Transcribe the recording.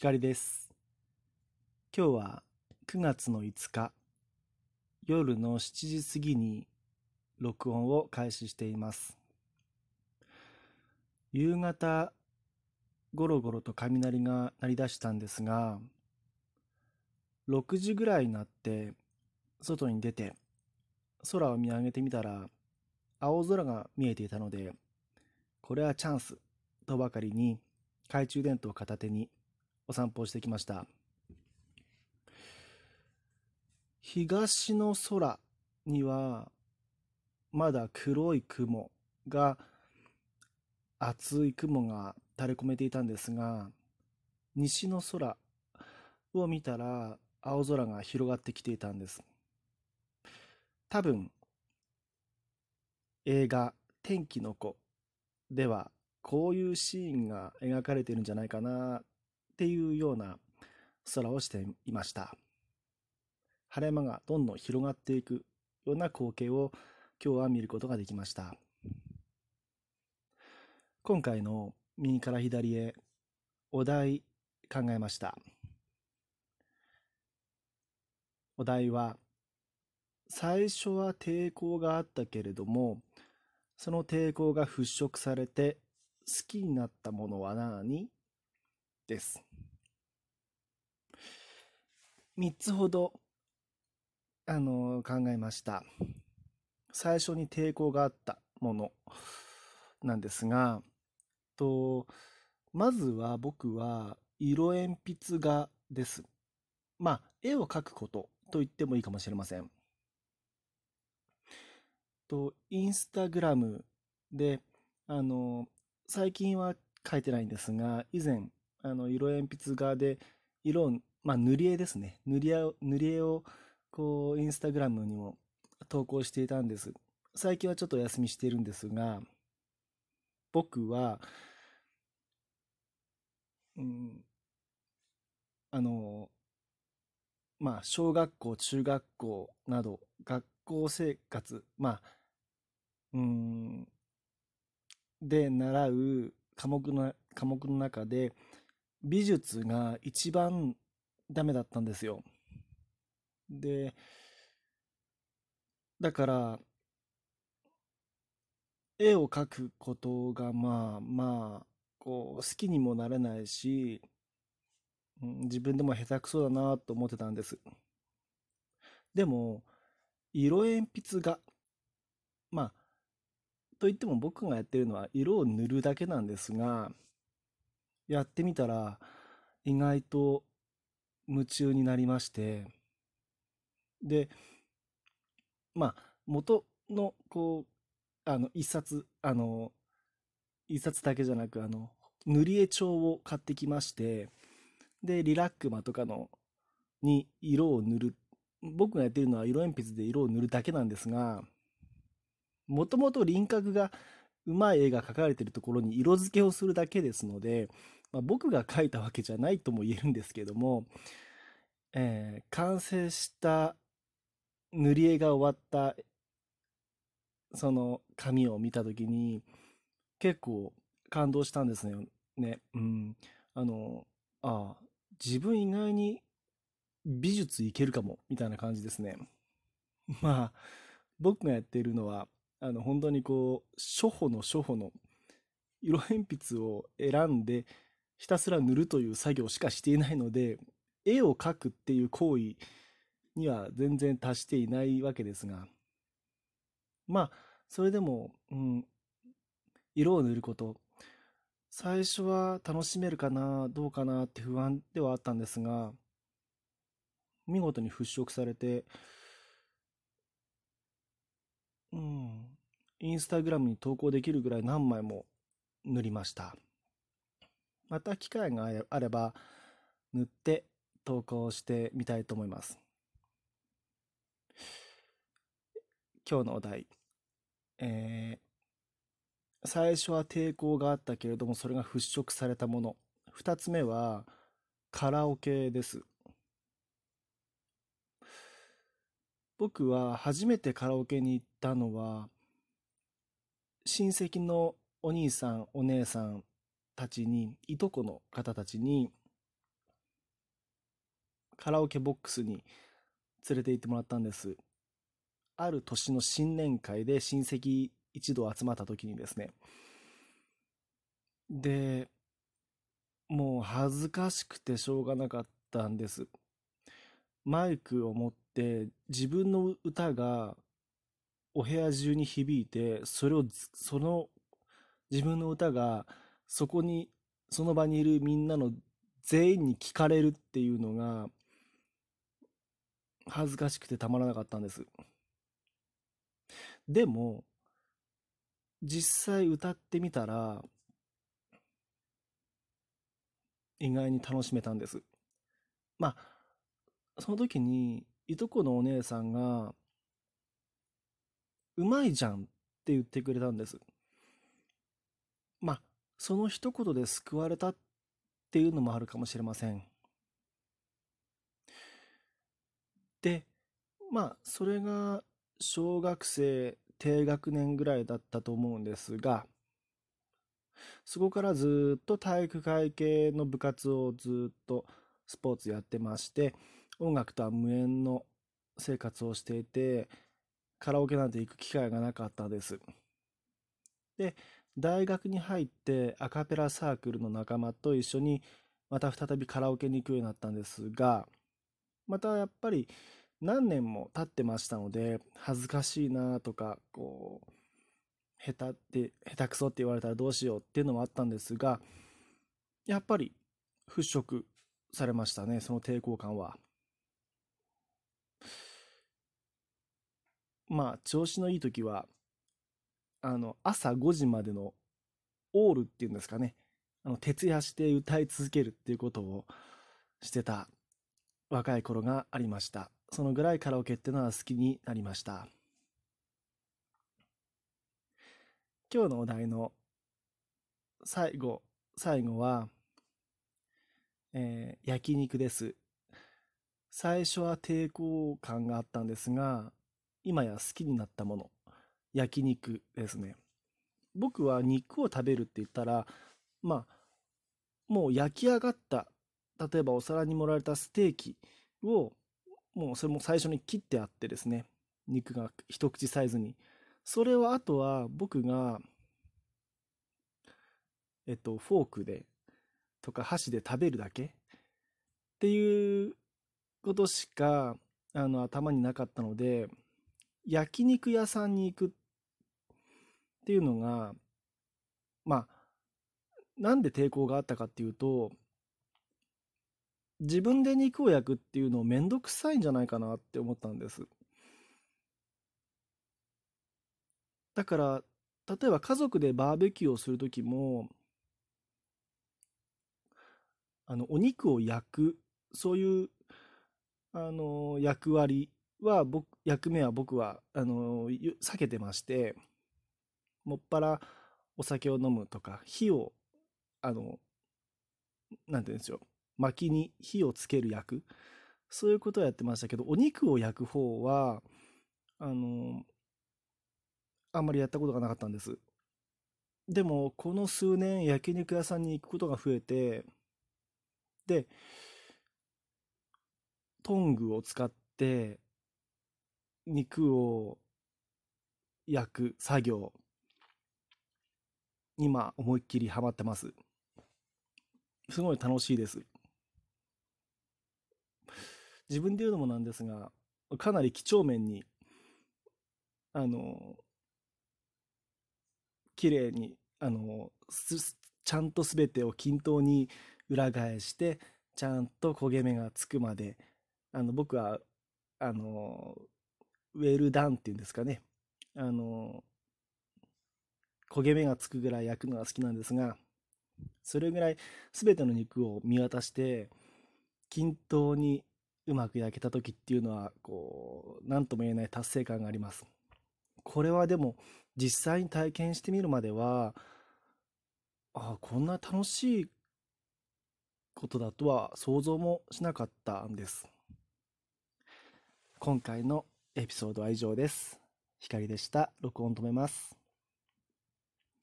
光です。今日は9月の5日、夜の7時過ぎに録音を開始しています。夕方、ゴロゴロと雷が鳴り出したんですが、6時ぐらいになって、外に出て、空を見上げてみたら、青空が見えていたので、これはチャンスとばかりに、懐中電灯を片手にお散歩をしてきました。東の空には、まだ黒い雲が、厚い雲が垂れ込めていたんですが、西の空を見たら、青空が広がってきていたんです。多分、映画、天気の子では、こういうシーンが描かれているんじゃないかなっていうような空をしていました。晴れ間がどんどん広がっていくような光景を今日は見ることができました。今回の右から左へお題考えました。お題は最初は抵抗があったけれどもその抵抗が払拭されて好きになったものは何？です。3つほどあの考えました。最初に抵抗があったものなんですが、とまずは僕は色鉛筆画です。まあ、絵を描くことと言ってもいいかもしれません。と、インスタグラムで、あの、最近は描いてないんですが、以前、あの、色鉛筆画で、色を、まあ、塗り絵ですね。塗り絵を、塗り絵を、こう、インスタグラムにも投稿していたんです。最近はちょっとお休みしているんですが、僕は、うん、あの、まあ、小学校、中学校など、学校生活、まあ、うん、で習う科目の、科目の中で、美術が一番ダメだったんですよ。で、だから、絵を描くことが、まあまあ、こう、好きにもなれないし、うん自分でも下手くそだなと思ってたんです。でも、色鉛筆画。まあ、といっても僕がやってるのは色を塗るだけなんですが、やってみたら意外と夢中になりまして、で、まあ、元の、こう、あの、一冊、あの、一冊だけじゃなく、あの、塗り絵帳を買ってきまして、で、リラックマとかの、に色を塗る。僕がやってるのは色鉛筆で色を塗るだけなんですが、もともと輪郭がうまい絵が描かれているところに色付けをするだけですので、まあ、僕が描いたわけじゃないとも言えるんですけども、えー完成した塗り絵が終わったその紙を見た時に結構感動したんですよね。うん。あの、ああ、自分意外に美術いけるかも、みたいな感じですね。まあ、僕がやっているのは、あの、本当にこう、初歩の初歩の色鉛筆を選んで、ひたすら塗るという作業しかしていないので、絵を描くっていう行為には全然達していないわけですが、まあ、それでも、うん、色を塗ること、最初は楽しめるかな、どうかなって不安ではあったんですが、見事に払拭されて、うん、インスタグラムに投稿できるぐらい何枚も塗りました。また機会があれば、塗って投稿してみたいと思います。今日のお題。えー最初は抵抗があったけれども、それが払拭されたもの。二つ目は、カラオケです。僕は初めてカラオケに行ったのは、親戚のお兄さん、お姉さんたちに、いとこの方たちにカラオケボックスに連れて行ってもらったんです。ある年の新年会で親戚一同集まった時にですね。でもう恥ずかしくてしょうがなかったんです。マイクを持って自分の歌がお部屋中に響いてそれをその自分の歌がそこにその場にいるみんなの全員に聞かれるっていうのが恥ずかしくてたまらなかったんです。でも実際歌ってみたら意外に楽しめたんです。まあその時にいとこのお姉さんが「うまいじゃん」って言ってくれたんです。まあその一言で救われたっていうのもあるかもしれません。でまあそれが小学生低学年ぐらいだったと思うんですがそこからずっと体育会系の部活をずっとスポーツやってまして音楽とは無縁の生活をしていてカラオケなんて行く機会がなかったです。で大学に入ってアカペラサークルの仲間と一緒にまた再びカラオケに行くようになったんですがまたやっぱり何年も経ってましたので恥ずかしいなとかこう下手って下手くそって言われたらどうしようっていうのもあったんですがやっぱり払拭されましたねその抵抗感は。まあ調子のいい時はあの朝5時までのオールっていうんですかね。あの徹夜して歌い続けるっていうことをしてた若い頃がありました。そのぐらいカラオケっていうのは好きになりました。今日のお題の最後最後は、えー、焼肉です。最初は抵抗感があったんですが今や好きになったもの。焼肉ですね。僕は肉を食べるって言ったらまあもう焼き上がった例えばお皿に盛られたステーキをもうそれも最初に切ってあってですね。肉が一口サイズに。それはあとは僕がえっとフォークでとか箸で食べるだけ。っていうことしかあの頭になかったので焼肉屋さんに行くっていうのがまあなんで抵抗があったかっていうと自分で肉を焼くっていうのめんどくさいんじゃないかなって思ったんです。だから例えば家族でバーベキューをする時もあのお肉を焼くそういうあの役割は僕役目は僕はあの避けてましてもっぱらお酒を飲むとか火をあのなんて言うんですよ。薪に火をつける役。そういうことをやってましたけどお肉を焼く方はあのあんまりやったことがなかったんです。でもこの数年焼肉屋さんに行くことが増えてでトングを使って肉を焼く作業。今思いっきりハマってます。すごい楽しいです。自分で言うのもなんですがかなり几帳面にあの綺麗にあのちゃんと全てを均等に裏返してちゃんと焦げ目がつくまであの僕はあのウェルダンっていうんですかね。あの焦げ目がつくぐらい焼くのが好きなんですがそれぐらい全ての肉を見渡して均等にうまく焼けた時っていうのはこう何とも言えない達成感があります。これはでも実際に体験してみるまではああこんな楽しいことだとは想像もしなかったんです。今回のエピソードは以上です。光でした。録音止めます。